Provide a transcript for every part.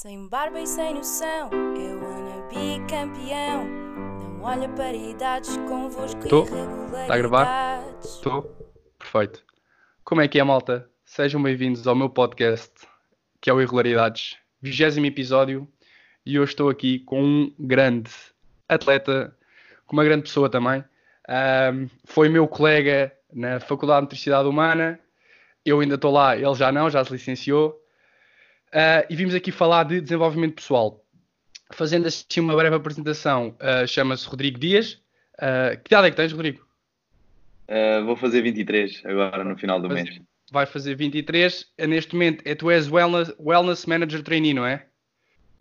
Sem barba e sem noção, eu wanna be campeão. Não olha para idades convosco Tô? Tá a gravar? Estou? Perfeito. Como é que é, malta? Sejam bem-vindos ao meu podcast, que é o Irregularidades, vigésimo episódio, e hoje estou aqui com um grande atleta, com uma grande pessoa também. Ahm, foi meu colega na Faculdade de Motricidade Humana, eu ainda estou lá, ele já não, já se licenciou. Ah, e vimos aqui falar de desenvolvimento pessoal. Fazendo assim uma breve apresentação, ah, chama-se Rodrigo Dias. Ah, que idade é que tens, Rodrigo? Uh, vou fazer 23 agora no final do Mas- mês. vai fazer 23. Eh, Neste momento, é, tu és wellness, wellness Manager Trainee, não é?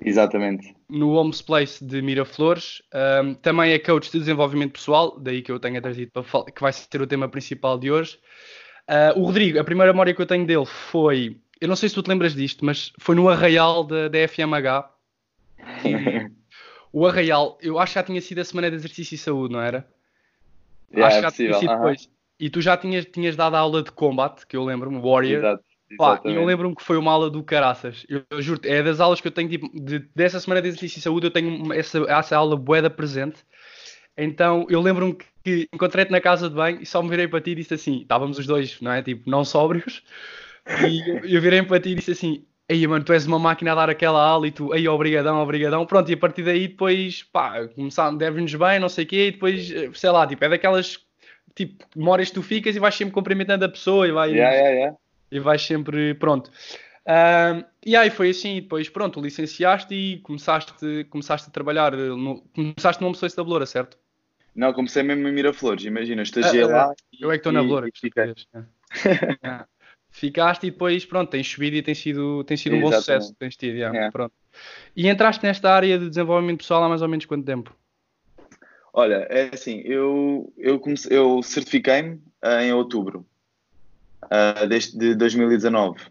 Exatamente. No Homes Place de Miraflores. Ahm, também é coach de desenvolvimento pessoal, daí que eu tenho trazido para falar, que vai ser o tema principal de hoje. Ah, o Rodrigo, a primeira memória que eu tenho dele foi, eu não sei se tu te lembras disto, mas foi no Arraial da, da FMH. O Arraial, eu acho que já tinha sido a semana de exercício e saúde, não era? Yeah, acho que é já tinha sido depois. E tu já tinhas, tinhas dado a aula de combate, que eu lembro-me, Warrior. Exato. Pá, e eu lembro-me que foi uma aula do caraças. Eu, eu juro é das aulas que eu tenho, tipo, de- dessa semana de exercício e saúde, eu tenho essa, essa aula boeda presente. Então, eu lembro-me que, que encontrei-te na casa de banho e só me virei para ti e disse assim, estávamos os dois, não é? Tipo, não sóbrios. E eu, eu virei para ti e disse assim, Ei, mano, tu és uma máquina a dar aquela aula e tu, ei, obrigadão, obrigadão. Pronto, e a partir daí depois, pá, começaram, deve-nos bem, não sei o quê, e depois, eh, sei lá, tipo, é daquelas, tipo, que tu ficas e vais sempre cumprimentando a pessoa e vais Yeah, yeah, yeah. e vais sempre pronto. Ahm, e aí foi assim, e depois pronto, licenciaste e começaste, começaste a trabalhar, eh, no, começaste Home Place da Beloura, certo? Não, comecei mesmo em Miraflores. Imagina, estagiei Ah, lá. Eu é que estou na e- Beloura. e que é. Ficaste e depois pronto, tens subido e tem sido, tem sido um bom sucesso, tens tido, yeah, É. pronto. E entraste nesta área de desenvolvimento pessoal há mais ou menos quanto tempo? Olha, é assim, eu, eu, comecei, eu certifiquei-me ah, em outubro deste, de 2019.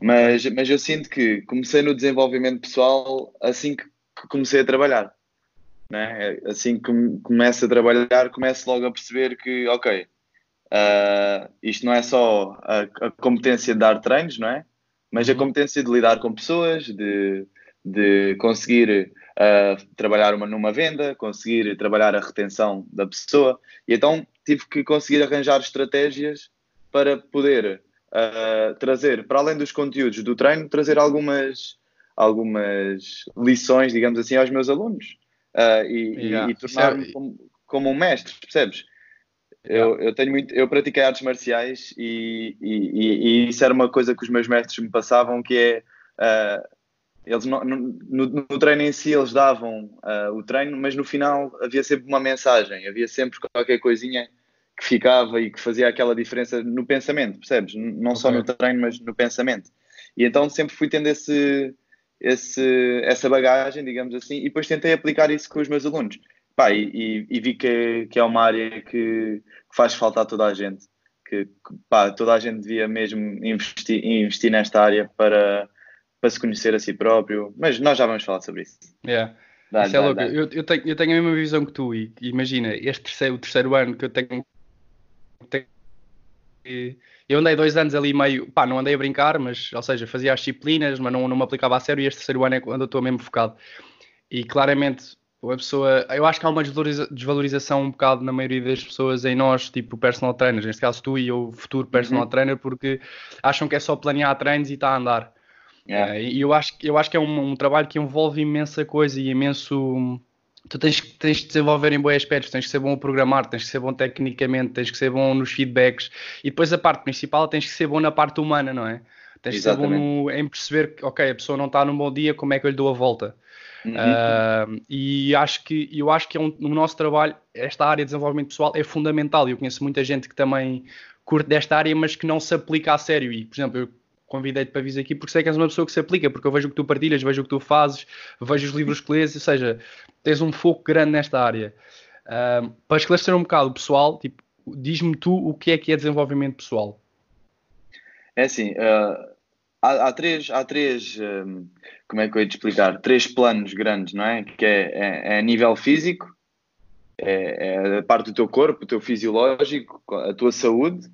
Mas, mas eu sinto que comecei no desenvolvimento pessoal assim que, comecei a trabalhar. Né? Assim que come- começo a trabalhar, começo logo a perceber que, ok, ah, isto não é só a, a competência de dar treinos, não é? Mas a Uhum. competência de lidar com pessoas, de, de conseguir ah, trabalhar uma, numa venda, conseguir trabalhar a retenção da pessoa. E então tive que conseguir arranjar estratégias para poder ah, trazer, para além dos conteúdos do treino, trazer algumas, algumas lições, digamos assim, aos meus alunos. E, e- Yeah. e tornar-me Isso é- como, como um mestre, percebes? Eu, eu tenho muito, eu pratiquei artes marciais e, e, e- isso era uma coisa que os meus mestres me passavam, que é ah, eles no, no- no treino em si eles davam ah, o treino, mas no final havia sempre uma mensagem, havia sempre qualquer coisinha que ficava e que fazia aquela diferença no pensamento, percebes? Não só no treino, mas no pensamento. E então sempre fui tendo esse, esse, essa bagagem, digamos assim, e depois tentei aplicar isso com os meus alunos. Pá, e, e- vi que, que é uma área que, que faz falta a toda a gente. Que, que, pá, toda a gente devia mesmo investir, investir nesta área para, para se conhecer a si próprio. Mas nós já vamos falar sobre isso. Yeah. Dá, Isso é dá, louco. dá. Eu, eu tenho, eu tenho a mesma visão que tu. E imagina, este terceiro, o terceiro ano que eu tenho. tenho- eu andei dois anos ali meio. Pá, não andei a brincar, mas, ou seja, fazia as disciplinas, mas não, não me aplicava a sério. E este terceiro ano é quando eu estou mesmo focado. E claramente, a pessoa. Eu acho que há uma desvaloriza- desvalorização um bocado na maioria das pessoas em nós, tipo personal trainers. Neste caso, tu e eu, futuro personal Uhum. trainer, porque acham que é só planear treinos e está a andar. Yeah. É, e eu acho, eu acho que é um, um trabalho que envolve imensa coisa e imenso. Tu tens, tens de desenvolver em bons aspectos, tens que ser bom a programar, tens que ser bom tecnicamente, tens que ser bom nos feedbacks e depois a parte principal tens que ser bom na parte humana, não é? Tens que ser bom no- em perceber que, ok, a pessoa não está num bom dia, como é que eu lhe dou a volta? Uhum. Ah, e acho que, eu acho que é um, no nosso trabalho, esta área de desenvolvimento pessoal é fundamental. Eu conheço muita gente que também curte desta área, mas que não se aplica a sério. E, por exemplo, eu convidei-te para vir aqui porque sei que és uma pessoa que se aplica, porque eu vejo o que tu partilhas, vejo o que tu fazes, vejo os livros que lês, ou seja, tens um foco grande nesta área. Ah, para esclarecer um bocado o pessoal, tipo, diz-me tu o que é que é desenvolvimento pessoal. É assim, ah, há, há três, há três hum, como é que eu ia te explicar? Três planos grandes, não é? Que é, é, é a nível físico, é, é a parte do teu corpo, o teu fisiológico, a tua saúde.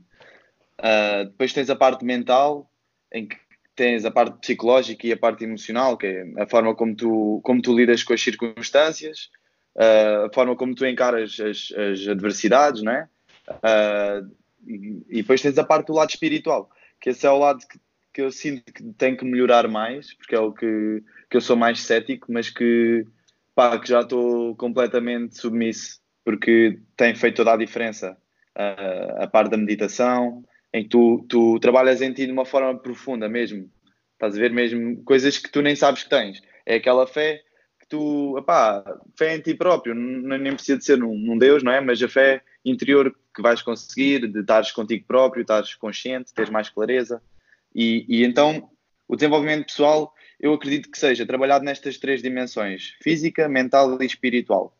Ah, depois tens a parte mental, em que tens a parte psicológica e a parte emocional, que é a forma como tu, como tu lidas com as circunstâncias, uh, a forma como tu encaras as, as adversidades, não é? Uh, e, e, depois tens a parte do lado espiritual, que esse é o lado que, que eu sinto que tem que melhorar mais, porque é o que, que eu sou mais cético, mas que, pá, que já estou completamente submisso, porque tem feito toda a diferença. Uh, a parte da meditação, em que tu, tu trabalhas em ti de uma forma profunda mesmo. Estás a ver mesmo coisas que tu nem sabes que tens. É aquela fé que tu, opá, fé em ti próprio, nem precisa de ser num, num Deus, não é? Mas a fé interior que vais conseguir, de estares contigo próprio, estares consciente, teres mais clareza. E, e então o desenvolvimento pessoal, eu acredito que seja trabalhado nestas três dimensões: física, mental e espiritual.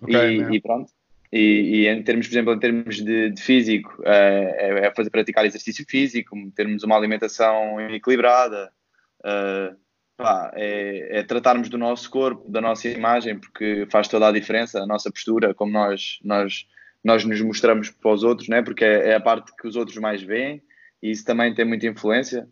Okay, e, e, pronto. E, e, em termos, por exemplo, em termos de, de físico, é, é, fazer praticar exercício físico, termos uma alimentação equilibrada, uh, pá, é, é, tratarmos do nosso corpo, da nossa imagem, porque faz toda a diferença, a nossa postura, como nós, nós, nós nos mostramos para os outros, né? porque é, é a parte que os outros mais veem e isso também tem muita influência.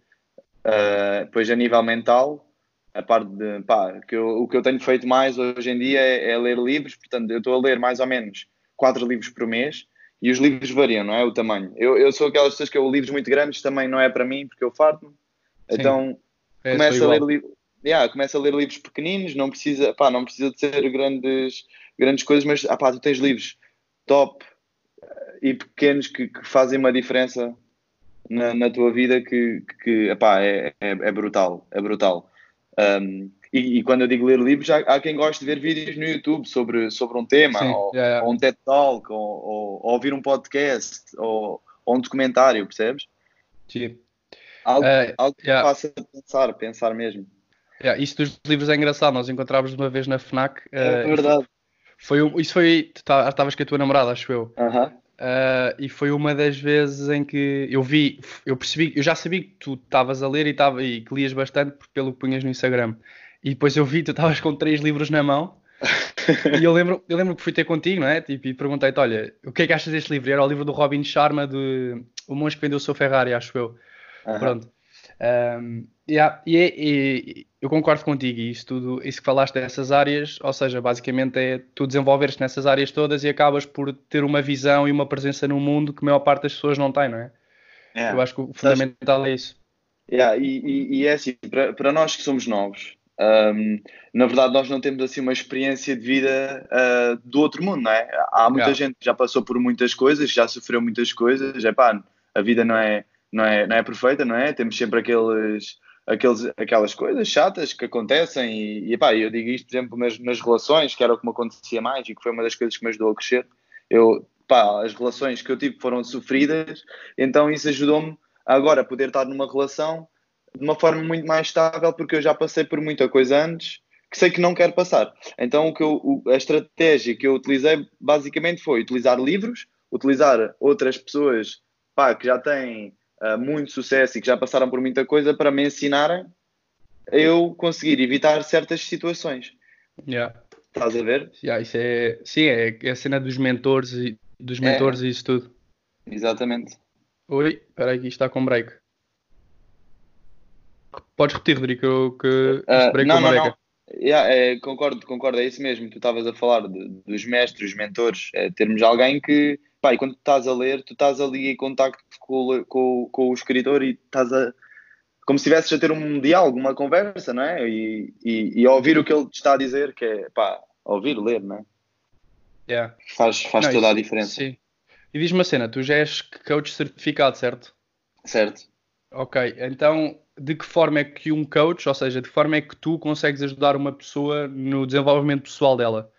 Uh, depois, a nível mental, a parte de, pá, que eu, o que eu tenho feito mais hoje em dia é, é ler livros, portanto, eu estou a ler mais ou menos quatro livros por mês e os livros variam, não é? O tamanho. Eu, eu sou aquelas pessoas que eu livros muito grandes também não é para mim, porque eu farto-me. Então é, começo a ler livros. Yeah, começo a ler livros pequeninos, não precisa, pá, não precisa de ser grandes, grandes coisas, mas ah, pá, tu tens livros top eh, e pequenos que, que fazem uma diferença na, na, tua vida que, que epá, é, é, é brutal, é brutal. Um, e, e, quando eu digo ler livros, há, há, quem goste de ver vídeos no YouTube sobre, sobre um tema, Sim, ou, ou, um TED Talk, ou, ou, ou, ouvir um podcast, ou, um documentário, percebes? Sim. Algo, uh, algo que yeah. faça pensar, pensar mesmo. Yeah, isso dos livros é engraçado, nós encontrávamos uma vez na FNAC. Uh, é verdade. Foi, foi, isso foi. Tu estavas com a tua namorada, acho eu. Uh -huh. Uh, e foi uma das vezes em que eu vi, eu percebi, eu já sabia que tu estavas a ler e, tava, e que lias bastante pelo que punhas no Instagram. E depois eu vi, tu estavas com três livros na mão. e eu lembro, eu lembro que fui ter contigo, não é? Tipo, e perguntei-te: olha, o que é que achas deste livro? Era o livro do Robin Sharma, de O Monge que Vendeu o seu Ferrari, acho eu. Uhum. Pronto. Um, yeah, e, e, eu concordo contigo, e isso tudo, isso que falaste dessas áreas, ou seja, basicamente é tu desenvolveres-te nessas áreas todas e acabas por ter uma visão e uma presença no mundo que a maior parte das pessoas não tem, não é? Yeah. Eu acho que o fundamental é isso. Yeah, e, e, e é assim, para, para nós que somos novos, um, na verdade, nós não temos assim uma experiência de vida uh, do outro mundo, não é? Há muita yeah. gente que já passou por muitas coisas, já sofreu muitas coisas. É pá, a vida não é, não é, não é perfeita, não é? Temos sempre aqueles, aqueles, aquelas coisas chatas que acontecem. E, e pá, eu digo isto, por exemplo, nas, nas relações, que era o que me acontecia mais e que foi uma das coisas que me ajudou a crescer. Eu, pá, as relações que eu tive foram sofridas, então isso ajudou-me agora a poder estar numa relação de uma forma muito mais estável, porque eu já passei por muita coisa antes que sei que não quero passar. Então, o que eu, o, a estratégia que eu utilizei basicamente foi utilizar livros, utilizar outras pessoas pá, que já têm uh, muito sucesso e que já passaram por muita coisa para me ensinarem a eu conseguir evitar certas situações. Yeah. Estás a ver? Yeah, isso é, sim, é, é a cena dos mentores e dos mentores é. e isso tudo. Exatamente. Oi, espera aí, está com break. Podes repetir, Rodrigo, que uh, não, não, não. Yeah, é, concordo, concordo, é isso mesmo. Tu estavas a falar de, dos mestres, dos mentores, é, termos alguém que, pá, e quando estás a ler, tu estás ali em contacto com, com, com o escritor e estás a. como se estivesses a ter um diálogo, uma conversa, não é? E, e, e ouvir o que ele te está a dizer, que é, pá, ouvir, ler, não é? Yeah. Faz, faz não, toda isso, a diferença. Sim. E diz-me uma cena, tu já és coach certificado, certo? Certo. Ok, então de que forma é que um coach, ou seja, de que forma é que tu consegues ajudar uma pessoa no desenvolvimento pessoal dela?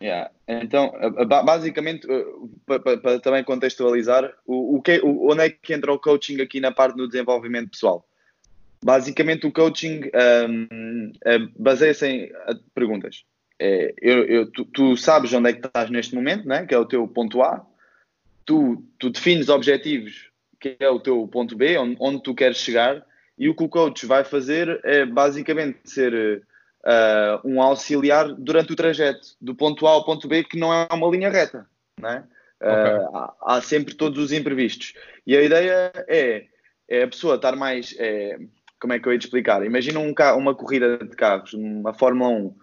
Yeah. Então, basicamente, para também contextualizar, o, o que, o, onde é que entra o coaching aqui na parte do desenvolvimento pessoal? Basicamente, o coaching um, é, baseia-se em perguntas. É, eu, eu, tu, tu, sabes onde é que estás neste momento, né? que é o teu ponto A, tu, tu defines objetivos, que é o teu ponto B, onde, onde tu queres chegar, e o que o coach vai fazer é basicamente ser uh, um auxiliar durante o trajeto, do ponto A ao ponto B, que não é uma linha reta. Não é? Okay. Uh, há, há, sempre todos os imprevistos. E a ideia é é a pessoa estar mais. É, como é que eu ia te explicar? Imagina um carro, uma corrida de carros, uma Fórmula 1.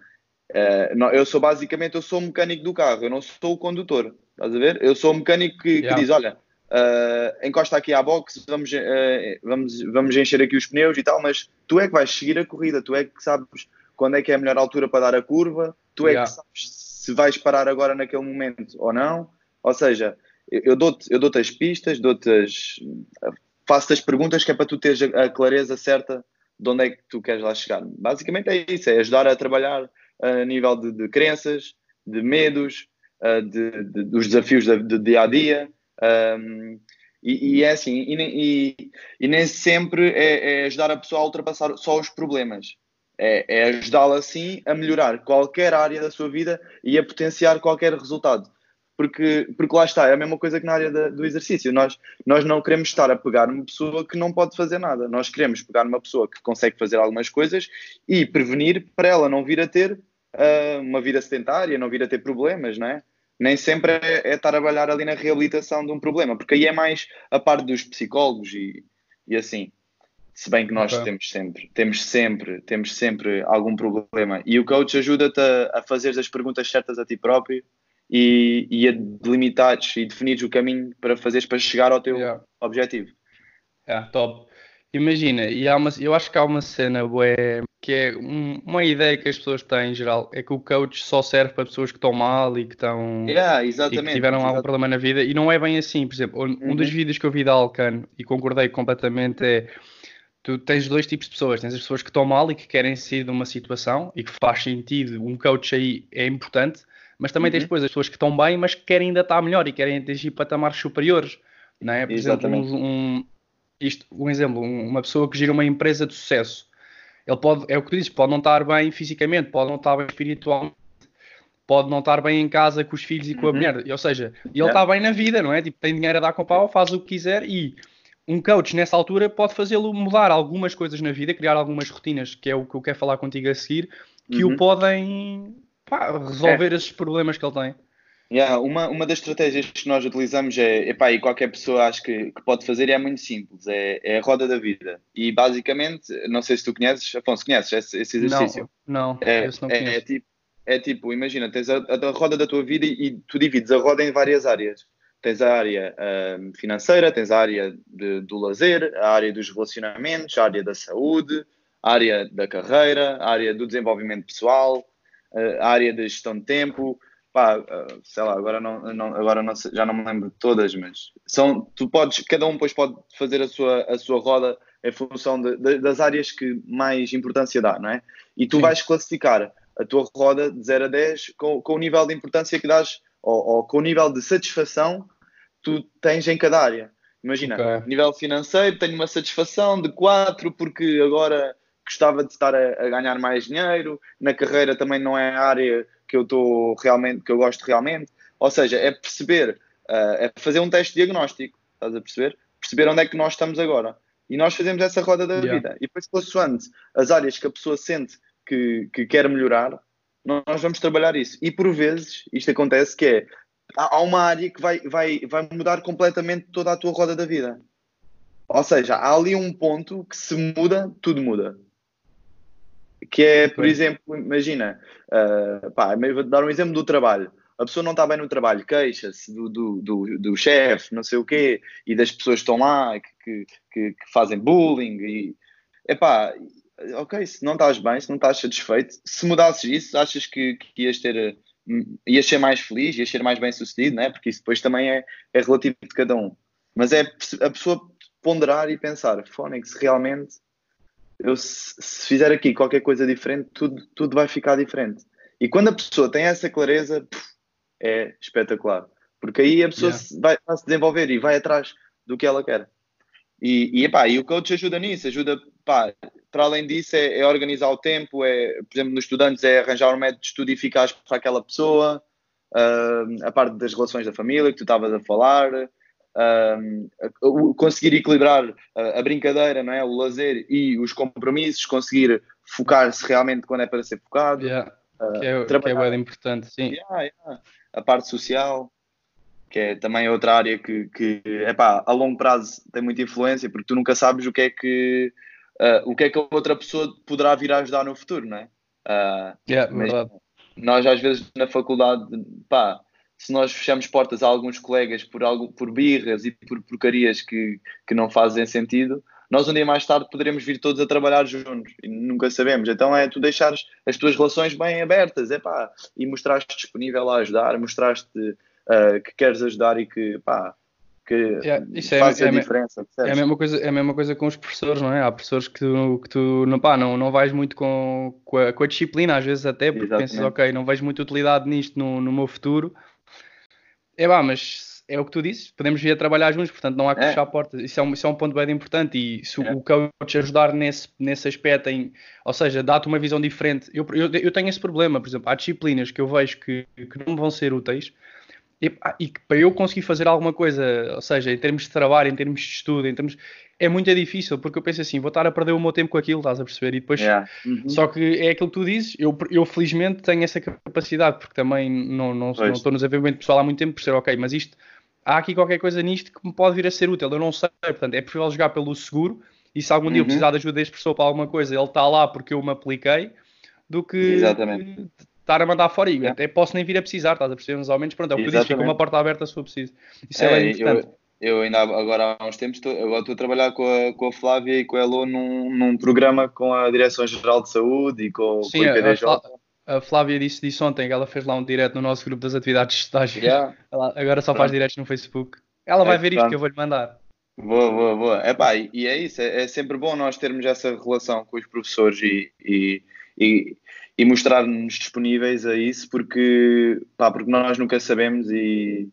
É, não, eu sou basicamente eu sou o mecânico do carro, eu não sou o condutor. Estás a ver? Eu sou o mecânico que, Yeah. que diz: olha, uh, encosta aqui à box, vamos, uh, vamos, vamos encher aqui os pneus e tal, mas tu é que vais seguir a corrida, tu é que sabes quando é que é a melhor altura para dar a curva, tu é Yeah. que sabes se vais parar agora naquele momento ou não. Ou seja, eu dou-te eu dou as pistas, dou-te as. faço-te as perguntas que é para tu teres a, clareza certa de onde é que tu queres lá chegar. Basicamente é isso, é ajudar a trabalhar a nível de, de crenças, de medos, de, de- dos desafios do dia a dia. um, e, e é assim, e, nem- e- e nem sempre é, é ajudar a pessoa a ultrapassar só os problemas. É, é ajudá-la assim a melhorar qualquer área da sua vida e a potenciar qualquer resultado. Porque, porque lá está, é a mesma coisa que na área da- do exercício. Nós, nós não queremos estar a pegar uma pessoa que não pode fazer nada. Nós queremos pegar uma pessoa que consegue fazer algumas coisas e prevenir para ela não vir a ter ah, uma vida sedentária, não vir a ter problemas, não é? Nem sempre é, é trabalhar ali na reabilitação de um problema, porque aí é mais a parte dos psicólogos e, e assim. Se bem que nós Ok. temos sempre, temos sempre, temos sempre algum problema. E o coach ajuda-te a, a fazer as perguntas certas a ti próprio e, e a delimitares e definires o caminho para fazeres para chegar ao teu Yeah. objetivo. É, top. Imagina, e há uma, eu acho que há uma cena bué, que é um- uma ideia que as pessoas têm em geral, é que o coach só serve para pessoas que estão mal e que estão Yeah, e que exatamente. tiveram algum exatamente. problema na vida, e não é bem assim. Por exemplo, um, um dos Uhum. vídeos que eu vi da Alcano e concordei completamente é tu tens dois tipos de pessoas, tens as pessoas que estão mal e que querem sair de uma situação e que faz sentido, um coach aí é importante, mas também tens Uhum. depois as pessoas que estão bem, mas que querem ainda estar melhor e querem atingir patamares superiores, não é? Por Exatamente. exemplo, um, um- isto, um exemplo, um- uma pessoa que gira uma empresa de sucesso, ele pode, é o que tu dizes, pode não estar bem fisicamente, pode não estar bem espiritualmente, pode não estar bem em casa com os filhos e com a Uhum. mulher, ou seja, ele Yeah. está bem na vida, não é? Tipo, tem dinheiro a dar com pau, faz o que quiser e um coach nessa altura pode fazê-lo mudar algumas coisas na vida, criar algumas rotinas, que é o que eu quero falar contigo a seguir, que Uhum. o podem pá, resolver esses problemas que ele tem. Yeah, uma, uma das estratégias que nós utilizamos é, epá, e qualquer pessoa acho que, que pode fazer é muito simples, é, é a roda da vida. E basicamente, não sei se tu conheces, Afonso, conheces esse, esse exercício? Não, não, É, esse não é, é tipo, é tipo, imagina, tens a, a roda da tua vida e, e tu divides a roda em várias áreas. Tens a área ahm, financeira, tens a área de- do lazer, a área dos relacionamentos, a área da saúde, a área da carreira, a área do desenvolvimento pessoal, eh, a área da gestão de tempo. Pá, ah, sei lá, agora, não, não- agora não já não me lembro de todas, mas são, tu podes, cada um depois pode fazer a sua, a sua roda em função de- de- das áreas que mais importância dá, não é? E tu Sim. vais classificar a tua roda de 0 a 10 com, com o nível de importância que dás ou, ou com o nível de satisfação que tu tens em cada área. Imagina, Ok. nível financeiro, tenho uma satisfação de 4 porque agora gostava de estar a, a ganhar mais dinheiro, na carreira também não é a área que eu estou realmente, que eu gosto realmente. Ou seja, é perceber, ah, é fazer um teste diagnóstico, estás a perceber? Perceber onde é que nós estamos agora. E nós fazemos essa roda da Yeah. vida. E depois, consoante as áreas que a pessoa sente que, que quer melhorar, nós vamos trabalhar isso. E por vezes, isto acontece que é, há uma área que vai, vai, vai mudar completamente toda a tua roda da vida. Ou seja, há ali um ponto que se muda, tudo muda. Que é, por exemplo, imagina, ah, pá, vou dar um exemplo do trabalho. A pessoa não está bem no trabalho, queixa-se do, do, do, do chefe, não sei o quê, e das pessoas que estão lá, que, que, que- que fazem bullying. E, epá, ok, se não estás bem, se não estás satisfeito, se mudasses isso, achas que, que ias ter, hum, ias ser mais feliz, ias ser mais bem sucedido, não é? Porque isso depois também é, é relativo de cada um. Mas é a pessoa ponderar e pensar, Fónix, realmente, eu se, se fizer aqui qualquer coisa diferente, tudo, tudo vai ficar diferente. E quando a pessoa tem essa clareza, puf, é espetacular. Porque aí a pessoa Yeah. se- vai, vai se desenvolver e vai atrás do que ela quer. E, e, epá, e o coach ajuda nisso, ajuda, pá, para além disso, é, é organizar o tempo, é, por exemplo, nos estudantes, é arranjar um método de estudo eficaz para aquela pessoa, ah, a parte das relações da família que tu estavas a falar, o- conseguir equilibrar a, a brincadeira, não é? o lazer e os compromissos, conseguir focar-se realmente quando é para ser focado, Yeah, ah, que é, que é trabalhar- importante, sim. Yeah, yeah. a parte social, que é também outra área que, que epá, a longo prazo tem muita influência, porque tu nunca sabes o que é que, uh, o que, é que a outra pessoa poderá vir a ajudar no futuro, não é? Uh, yeah, verdade. Nós, às vezes, na faculdade, pá, se nós fechamos portas a alguns colegas por, algo, por birras e por porcarias que, que não fazem sentido, nós um dia mais tarde poderemos vir todos a trabalhar juntos e nunca sabemos. Então é tu deixares as tuas relações bem abertas é pá, e mostraste disponível a ajudar, mostraste uh, que queres ajudar e que pá, que yeah, isso é, faz é, a diferença. É a, mesma coisa, é a mesma coisa com os professores, não é? Há professores que tu, que tu não, pá, não, não vais muito com, com a, com, a, disciplina, às vezes até, porque Exatamente. pensas, ok, não vejo muita utilidade nisto no, no meu futuro. É pá, mas é o que tu dizes, podemos vir a trabalhar juntos, portanto não há que é. fechar portas. Isso é, um, isso é um ponto bem importante e se é. o coach ajudar nesse, nesse aspecto, em, ou seja, dá-te uma visão diferente. Eu, eu, eu, tenho esse problema, por exemplo, há disciplinas que eu vejo que, que não vão ser úteis e, e para eu conseguir fazer alguma coisa, ou seja, em termos de trabalho, em termos de estudo, em termos é muito difícil, porque eu penso assim, vou estar a perder o meu tempo com aquilo, estás a perceber? E depois, yeah. uhum. só que é aquilo que tu dizes, eu, eu felizmente tenho essa capacidade, porque também não, não, não estou no desenvolvimento pessoal há muito tempo, por ser ok, mas isto há aqui qualquer coisa nisto que me pode vir a ser útil. Eu não sei, portanto, é preferível jogar pelo seguro e se algum uhum. dia eu uhum. precisar de ajuda deste professor para alguma coisa, ele está lá porque eu me apliquei, do que Exatamente. Estar a mandar fora. E é. até posso nem vir a precisar, estás a perceber? Mas ao menos, pronto, é o que eu disse, fica uma porta aberta se for preciso. Isso é, é importante. Eu, eu, ainda agora há uns tempos estou, agora estou a trabalhar com a, com a Flávia e com a Elo num, num programa com a Direção-Geral de Saúde e com, Sim, com o IPDJ. A, a Flávia disse disso ontem, que ela fez lá um direto no nosso grupo das atividades de estágio. Yeah. Ela agora só faz diretos no Facebook. Ela vai é, ver isto que eu vou-lhe mandar. Boa, boa, boa. Epá, e, e é isso, é, é, sempre bom nós termos essa relação com os professores e, e, e, e mostrar-nos disponíveis a isso, porque, pá, porque nós nunca sabemos e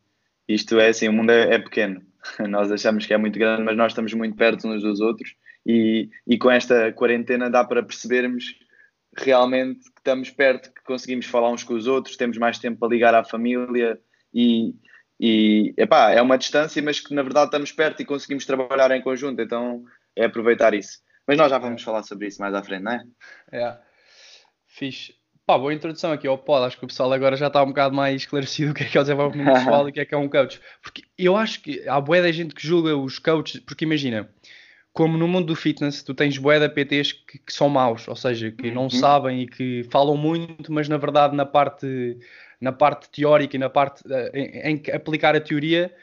isto é assim, o mundo é, é pequeno. Nós achamos que é muito grande, mas nós estamos muito perto uns dos outros e, e com esta quarentena dá para percebermos realmente que estamos perto, que conseguimos falar uns com os outros, temos mais tempo para ligar à família e, e epá, é uma distância, mas que na verdade estamos perto e conseguimos trabalhar em conjunto, então é aproveitar isso. Mas nós já vamos é. falar sobre isso mais à frente, não é? É. Fixe. Pá, boa introdução aqui ao pod. Acho que o pessoal agora já está um bocado mais esclarecido o que é que é o desenvolvimento pessoal e o que é que é um coach. Porque eu acho que há boa da gente que julga os coaches, porque imagina, como no mundo do fitness, tu tens bué de PTs que, que, são maus, ou seja, que não uhum. sabem e que falam muito, mas na verdade na parte, na parte teórica e na parte uh, em, em aplicar a teoria,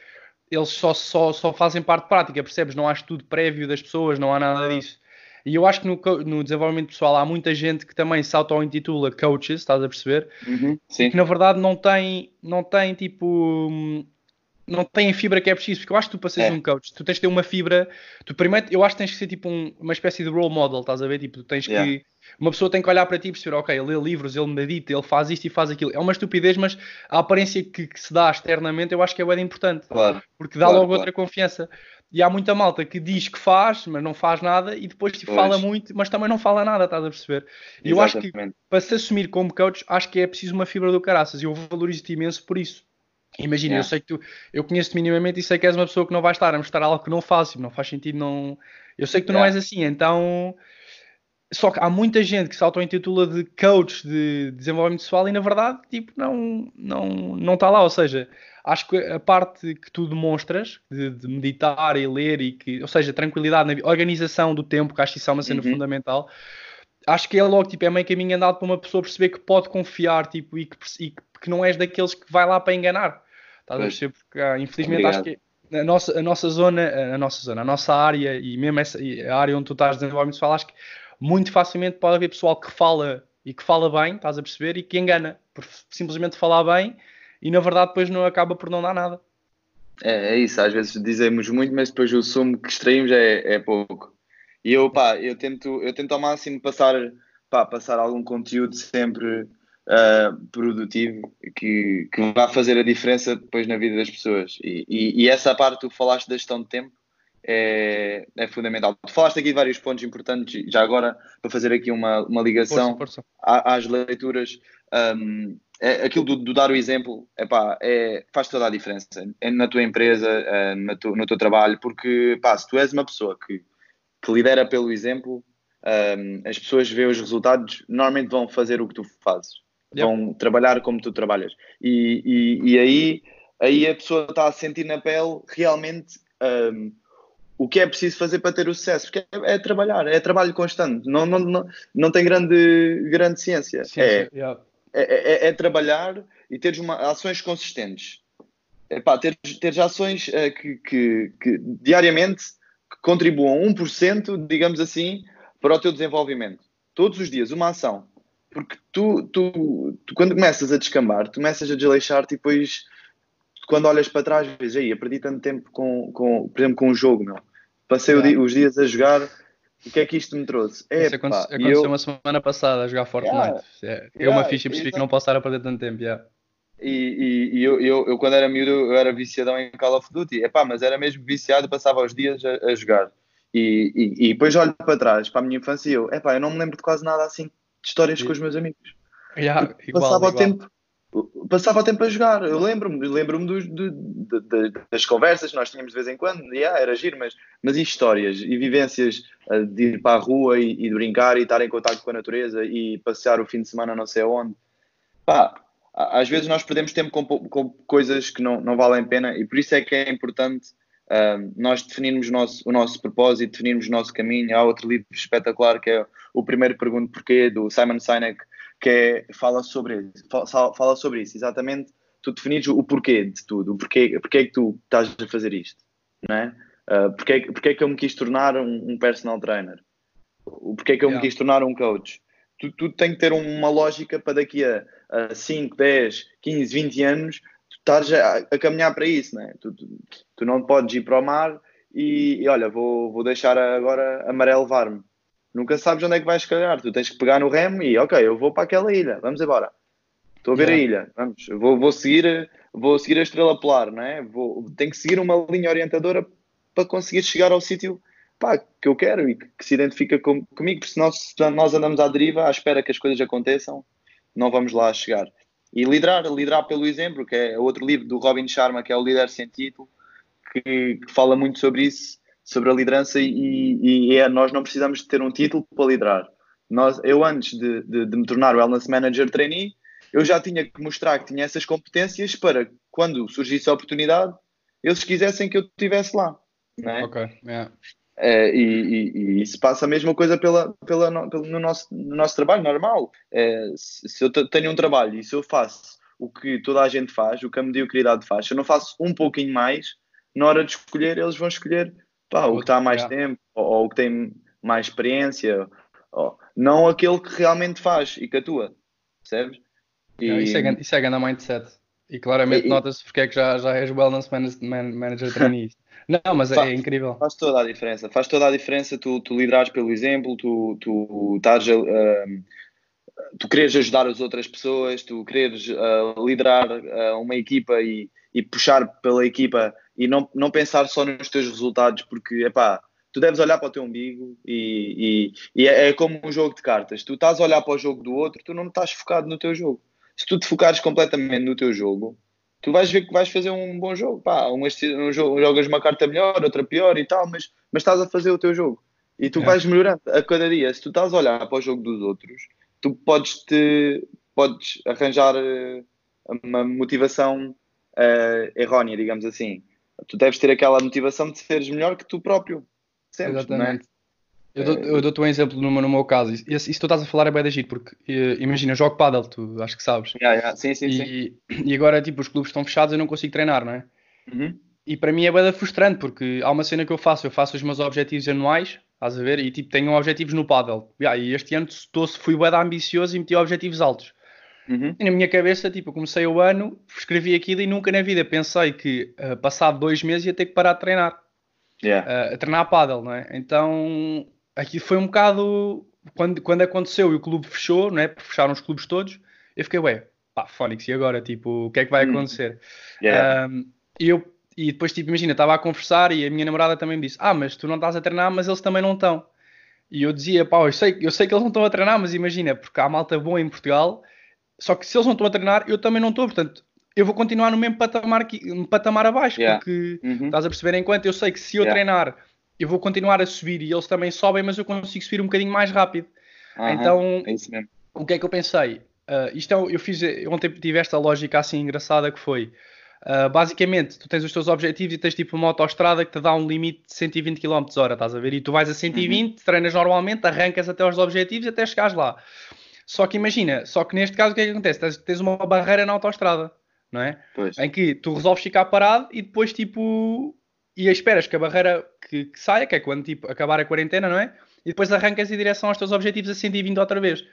eles só, só, só fazem parte prática, percebes? Não há estudo prévio das pessoas, não há nada disso. E eu acho que no, no desenvolvimento pessoal há muita gente que também se auto-intitula coaches, estás a perceber? Uhum, que na verdade não tem, não tem tipo não tem a fibra que é preciso, porque eu acho que tu para seres é. um coach, tu tens de ter uma fibra, tu primeiro, eu acho que tens que ser tipo um, uma espécie de role model, estás a ver? Tipo, tu tens yeah. que, uma pessoa tem que olhar para ti e perceber, ok, ele lê livros, ele medita, ele faz isto e faz aquilo. É uma estupidez, mas a aparência que, que se dá externamente eu acho que é bem importante, claro. porque dá claro, logo claro. outra confiança. E há muita malta que diz que faz, mas não faz nada, e depois tipo, fala muito, mas também não fala nada, estás a perceber? E eu acho que para se assumir como coach, acho que é preciso uma fibra do caraças, e eu valorizo-te imenso por isso. Imagina, yeah. eu sei que tu, eu conheço-te minimamente e sei que és uma pessoa que não vai estar a mostrar algo que não faz, não faz sentido, não. Eu sei que tu yeah. não és assim, então. Só que há muita gente que se auto-intitula de coach de desenvolvimento pessoal e na verdade, tipo, não, não, não está lá. Ou seja, acho que a parte que tu demonstras de, de, meditar e ler e que, ou seja, tranquilidade na organização do tempo, que acho que isso é uma cena uhum. fundamental. Acho que é logo, tipo, é meio caminho andado para uma pessoa perceber que pode confiar, tipo, e que, e que não és daqueles que vai lá para enganar. Estás a perceber? Porque, ah, infelizmente, Obrigado. acho que a nossa, a nossa zona, a nossa zona, a nossa área e mesmo essa, a área onde tu estás desenvolvendo pessoal, acho que muito facilmente pode haver pessoal que fala e que fala bem, estás a perceber, e que engana por simplesmente falar bem e na verdade depois não acaba por não dar nada. É, é isso, às vezes dizemos muito, mas depois o sumo que extraímos é, é pouco. E eu, pá, eu tento, eu tento ao máximo passar, pá, passar algum conteúdo sempre uh, produtivo que, que vá fazer a diferença depois na vida das pessoas. E, e, e, essa parte, tu falaste da gestão de tempo, é, é fundamental. Tu falaste aqui de vários pontos importantes, já agora, para fazer aqui uma, uma ligação força, força. às leituras. Um, é, aquilo do, do, dar o exemplo epá, é, faz toda a diferença é na tua empresa, é, na tu, no teu trabalho, porque pá, se tu és uma pessoa que, que lidera pelo exemplo, um, as pessoas veem os resultados, normalmente vão fazer o que tu fazes vão trabalhar como tu trabalhas. E, e, e aí aí a pessoa está a sentir na pele realmente um, o que é preciso fazer para ter o sucesso, porque é, é trabalhar, é trabalho constante, não, não, não, não tem grande, grande ciência. Ciência, é, é, é, é trabalhar e teres uma, ações consistentes. Epá, teres, teres ações uh, que, que, que diariamente que contribuam 1%, digamos assim, para o teu desenvolvimento. Todos os dias, uma ação. Porque tu, tu, tu quando começas a descambar, tu começas a desleixar-te e depois, quando olhas para trás, vês, aí, eu perdi tanto tempo com, com, por exemplo, com um jogo, meu. Passei Yeah. dia- os dias a jogar, o que é que isto me trouxe? Isso Epá, aconte- e aconteceu eu- uma semana passada a jogar Fortnite. É, eu uma Yeah, ficha percebi que exato. não posso estar a perder tanto tempo. yeah. E, e- e eu, eu, eu, quando era miúdo, eu era viciadão em Call of Duty. Epá, mas era mesmo viciado, passava os dias a, a jogar. E, e, e depois olho para trás, para a minha infância, e eu, epá, eu não me lembro de quase nada assim de histórias com os meus amigos. Yeah, igual, passava, o igual. tempo, passava o tempo a jogar. Eu lembro-me lembro dos, do- de- de- das conversas que nós tínhamos de vez em quando. E, ah, era giro, mas, mas e histórias e vivências ah, de ir para a rua e, e de brincar e estar em contato com a natureza e passear o fim de semana não sei onde. Pá, às vezes nós perdemos tempo com, com coisas que não, não valem a pena e por isso é que é importante ah, nós definirmos o nosso, o nosso propósito, definirmos o nosso caminho. Há outro livro espetacular que é o primeiro Pergunto Porquê, do Simon Sinek, que é, fala, sobre, fa- fala sobre isso, exatamente tu definires o porquê de tudo, o porquê, porquê é que tu estás a fazer isto, não é? Uh, porquê, é que- porquê é que eu me quis tornar um, um personal trainer? O porquê é que eu Yeah. me quis tornar um coach? Tu, tu tem que ter uma lógica para daqui a, a 5, 10, 15, 20 anos tu estás a, a caminhar para isso, não é? Tu, tu, tu não podes ir para o mar e, e olha, vou, vou deixar agora a maré levar-me. Nunca sabes onde é que vais calhar. Tu tens que pegar no remo e, ok, eu vou para aquela ilha, vamos embora. Estou a ver Yeah. a ilha, vamos, vou, vou, seguir, vou seguir a estrela polar, não é? Vou, tenho que seguir uma linha orientadora para conseguir chegar ao sítio pá, que eu quero e que, que se identifica com, comigo, porque se nós, se nós andamos à deriva à espera que as coisas aconteçam, não vamos lá chegar. E liderar, liderar pelo exemplo, que é outro livro do Robin Sharma, que é o Líder Sem Título, que, que fala muito sobre isso, sobre a liderança e, e- é, nós não precisamos de ter um título para liderar. Nós, eu antes de, de- de me tornar Wellness Manager Trainee, eu já tinha que mostrar que tinha essas competências para, quando surgisse a oportunidade, eles quisessem que eu estivesse lá. Não é? Ok, yeah. É, e, e- e isso passa a mesma coisa pela, pela, no, pelo- no, nosso, no nosso trabalho normal. É, se, se eu te- tenho um trabalho e se eu faço o que toda a gente faz, o que a mediocridade faz, se eu não faço um pouquinho mais, na hora de escolher, eles vão escolher pá, o que está há mais tempo ou, ou o que tem mais experiência, ou- não aquele que realmente faz e que atua, percebes? E- Yeah, Isso é, isso é grande mindset. E claramente nota-se porque é que já, já és Wellness Man- Man- Manager Trainee. Não, mas é, Fa- é incrível. Faz toda a diferença. Faz toda a diferença tu, tu liderares pelo exemplo, tu, tu estás a, um, tu queres ajudar as outras pessoas, tu queres uh, liderar uh, uma equipa e, e puxar pela equipa e não, não pensar só nos teus resultados, porque epá, tu deves olhar para o teu umbigo e, e, e é, é como um jogo de cartas. Tu estás a olhar para o jogo do outro, tu não estás focado no teu jogo. Se tu te focares completamente no teu jogo, tu vais ver que vais fazer um bom jogo. Pá, um, um jogo, jogas uma carta melhor, outra pior e tal, mas, mas estás a fazer o teu jogo. E tu Yeah. vais melhorando a cada dia. Se tu estás a olhar para o jogo dos outros, tu podes, te, podes arranjar eh, uma motivação eh, errónea, digamos assim. Tu deves ter aquela motivação de seres melhor que tu próprio. Sempre, Exatamente. Eu, É. dou, eu dou-te um exemplo no, meu- no meu caso. Isso, isso tu estás a falar é bem de agir, porque eh, imagina, eu jogo paddle, tu acho que sabes. Yeah, yeah. Sim, sim, sim. E, e agora, tipo, os clubes estão fechados e eu não consigo treinar, não é? Uhum. E para mim é bem frustrante, porque há uma cena que eu faço, eu faço os meus objetivos anuais, estás a ver? E tipo, tenho objetivos no paddle. Yeah, e este ano estou, fui bem ambicioso e meti objetivos altos. Uhum. E na minha cabeça, tipo, comecei o ano, escrevi aquilo e nunca na vida pensei que, eh, passado dois meses, ia ter que parar de treinar. Yeah. eh, a treinar paddle, não é? Então, aqui foi um bocado. Quando, quando aconteceu e o clube fechou, não é? Porque fecharam os clubes todos, eu fiquei, ué, pá, Fónix, e agora? Tipo, o que é que vai Hum. acontecer? Yeah. Um, e eu, e depois, tipo, imagina, estava a conversar e a minha namorada também me disse: Ah, mas tu não estás a treinar, mas eles também não estão. E eu dizia: Pá, eu sei, eu sei que eles não estão a treinar, mas imagina, porque há malta boa em Portugal, só que se eles não estão a treinar, eu também não estou, portanto, eu vou continuar no mesmo patamar, que, patamar abaixo, Yeah. porque Uhum. estás a perceber, enquanto eu sei que se eu Yeah. treinar, eu vou continuar a subir e eles também sobem, mas eu consigo subir um bocadinho mais rápido. Aham. Então, É o que é que eu pensei? Ah, isto é, eu fiz, ontem tive esta lógica assim engraçada que foi, Uh, basicamente, tu tens os teus objetivos e tens tipo uma autoestrada que te dá um limite de 120 km hora, estás a ver? E tu vais a 120, uhum. treinas normalmente, arrancas até aos objetivos até chegares lá. Só que imagina, só que neste caso o que é que acontece? Tens, tens uma barreira na autoestrada, não é? Pois. Em que tu resolves ficar parado e depois tipo. E esperas que a barreira que, que saia, que é quando tipo acabar a quarentena, não é? E depois arrancas em direção aos teus objetivos a 120 outra vez.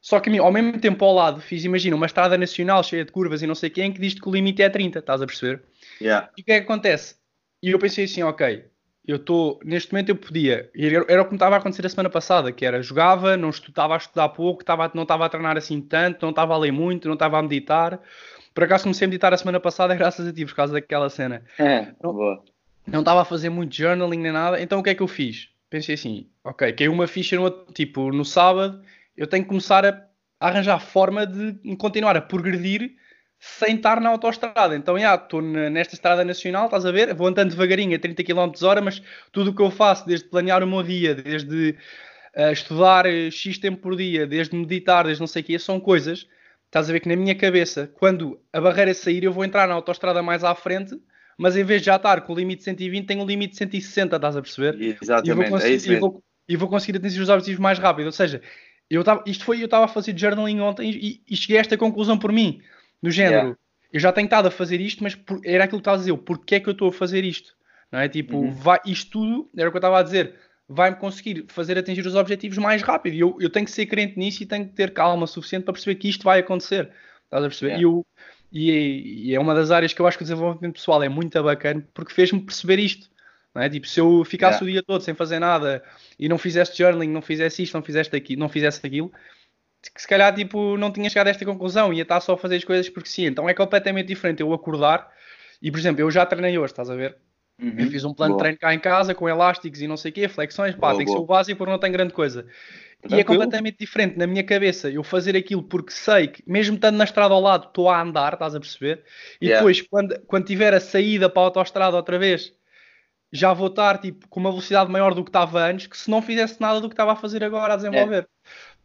Só que ao mesmo tempo ao lado fiz, imagina, uma estrada nacional cheia de curvas e não sei quem que diz que o limite é 30, estás a perceber? Yeah. E o que é que acontece? E eu pensei assim, ok, eu estou, neste momento eu podia, era o que me estava a acontecer a semana passada, que era, jogava, não estava a estudar pouco, estava, não estava a treinar assim tanto, não estava a ler muito, não estava a meditar. Por acaso comecei a meditar a semana passada graças a ti, por causa daquela cena. É, não, boa. Não estava a fazer muito journaling nem nada, então o que é que eu fiz? Pensei assim, ok, caiu uma ficha no, tipo, no sábado, eu tenho que começar a, arranjar forma de continuar a progredir sem estar na autoestrada. Então, já, estou nesta estrada nacional, estás a ver? Vou andando devagarinho a 30 km hora, mas tudo o que eu faço, desde planear o meu dia, desde uh, estudar eh, X tempo por dia, desde meditar, desde não sei o quê, são coisas, estás a ver que na minha cabeça, quando a barreira sair, eu vou entrar na autoestrada mais à frente, mas em vez de já estar com o limite de 120, tenho o limite de 160, estás a perceber? Exatamente, e é isso mesmo. E vou, e vou conseguir atingir os objetivos mais rápido. Ou seja, eu tava, isto foi, eu estava a fazer journaling ontem e, e, cheguei a esta conclusão por mim, do género, yeah. eu já tenho estado a fazer isto, mas por, era aquilo que estava a dizer, porquê é que eu estou a fazer isto? Não é? Tipo, uhum. vai, isto tudo, era o que eu estava a dizer, vai-me conseguir fazer atingir os objetivos mais rápido. E eu, eu tenho que ser crente nisso e tenho que ter calma suficiente para perceber que isto vai acontecer. Estás a perceber? Yeah. E, eu, e, e, é uma das áreas que eu acho que o desenvolvimento pessoal é muito bacana porque fez-me perceber isto. Não é? Tipo, se eu ficasse yeah. o dia todo sem fazer nada e não fizesse journaling, não fizesse isto, não fizesse aquilo, não fizesse aquilo, que se calhar tipo, não tinha chegado a esta conclusão, ia estar só a fazer as coisas porque sim. Então é completamente diferente eu acordar e, por exemplo, eu já treinei hoje, estás a ver? Uhum. Eu fiz um plano Boa. de treino cá em casa com elásticos e não sei o quê, flexões, pá, Boa, tem que ser o básico porque não tem grande coisa. Tranquilo. E é completamente diferente na minha cabeça eu fazer aquilo porque sei que, mesmo estando na estrada ao lado, estou a andar, estás a perceber? E yeah. depois, quando, quando tiver a saída para a autostrada outra vez, já vou estar tipo, com uma velocidade maior do que estava antes, que se não fizesse nada do que estava a fazer agora a desenvolver.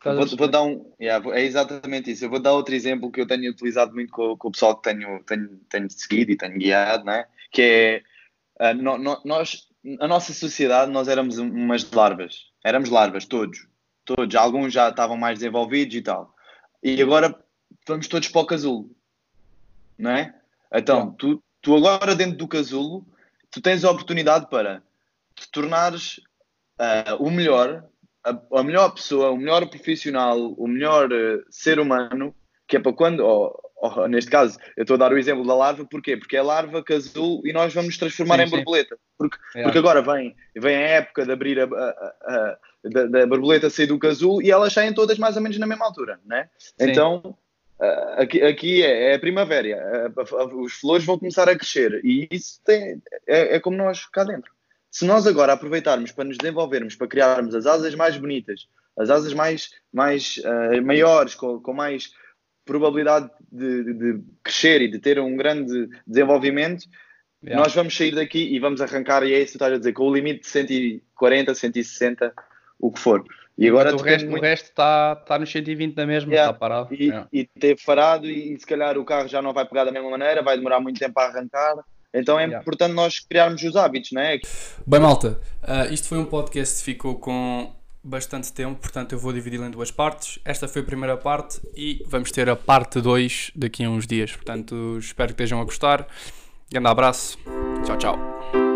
É. Vou, vou, dar um, yeah, é exatamente isso. Eu vou dar outro exemplo que eu tenho utilizado muito com, com o pessoal que tenho, tenho, tenho seguido e tenho guiado, né? que é uh, no, no, nós, a nossa sociedade, nós éramos umas larvas, éramos larvas, todos, todos, alguns já estavam mais desenvolvidos e tal, e agora vamos todos para o casulo, não é? Então, tu, tu agora dentro do casulo tu tens a oportunidade para te tornares uh, o melhor, a, a, melhor pessoa, o melhor profissional, o melhor uh, ser humano, que é para quando, ou, ou, neste caso, eu estou a dar o exemplo da larva, porquê? Porque é larva, casulo e nós vamos nos transformar sim, em borboleta. Porque, é. porque agora vem, vem a época de abrir a, a, a da, da, borboleta sair do casulo e elas saem todas mais ou menos na mesma altura, né? Então aqui, aqui é, é, a primavera, os flores vão começar a crescer e isso tem, é, é, como nós cá dentro. Se nós agora aproveitarmos para nos desenvolvermos, para criarmos as asas mais bonitas, as asas mais, mais uh, maiores, com, com, mais probabilidade de, de, crescer e de ter um grande desenvolvimento, yeah. nós vamos sair daqui e vamos arrancar, e é isso que tu estás a dizer, com o limite de 140, 160, o que for. E agora o resto, muito... o resto está, está nos 120 na mesma, yeah. está parado. E, yeah. e teve parado e, e, se calhar o carro já não vai pegar da mesma maneira, vai demorar muito tempo a arrancar. Então é yeah. importante nós criarmos os hábitos, não é? Bem, malta, uh, isto foi um podcast que ficou com bastante tempo, portanto eu vou dividi-lo em duas partes. Esta foi a primeira parte e vamos ter a parte 2 daqui a uns dias. Portanto, espero que estejam a gostar. Grande abraço. Tchau, tchau.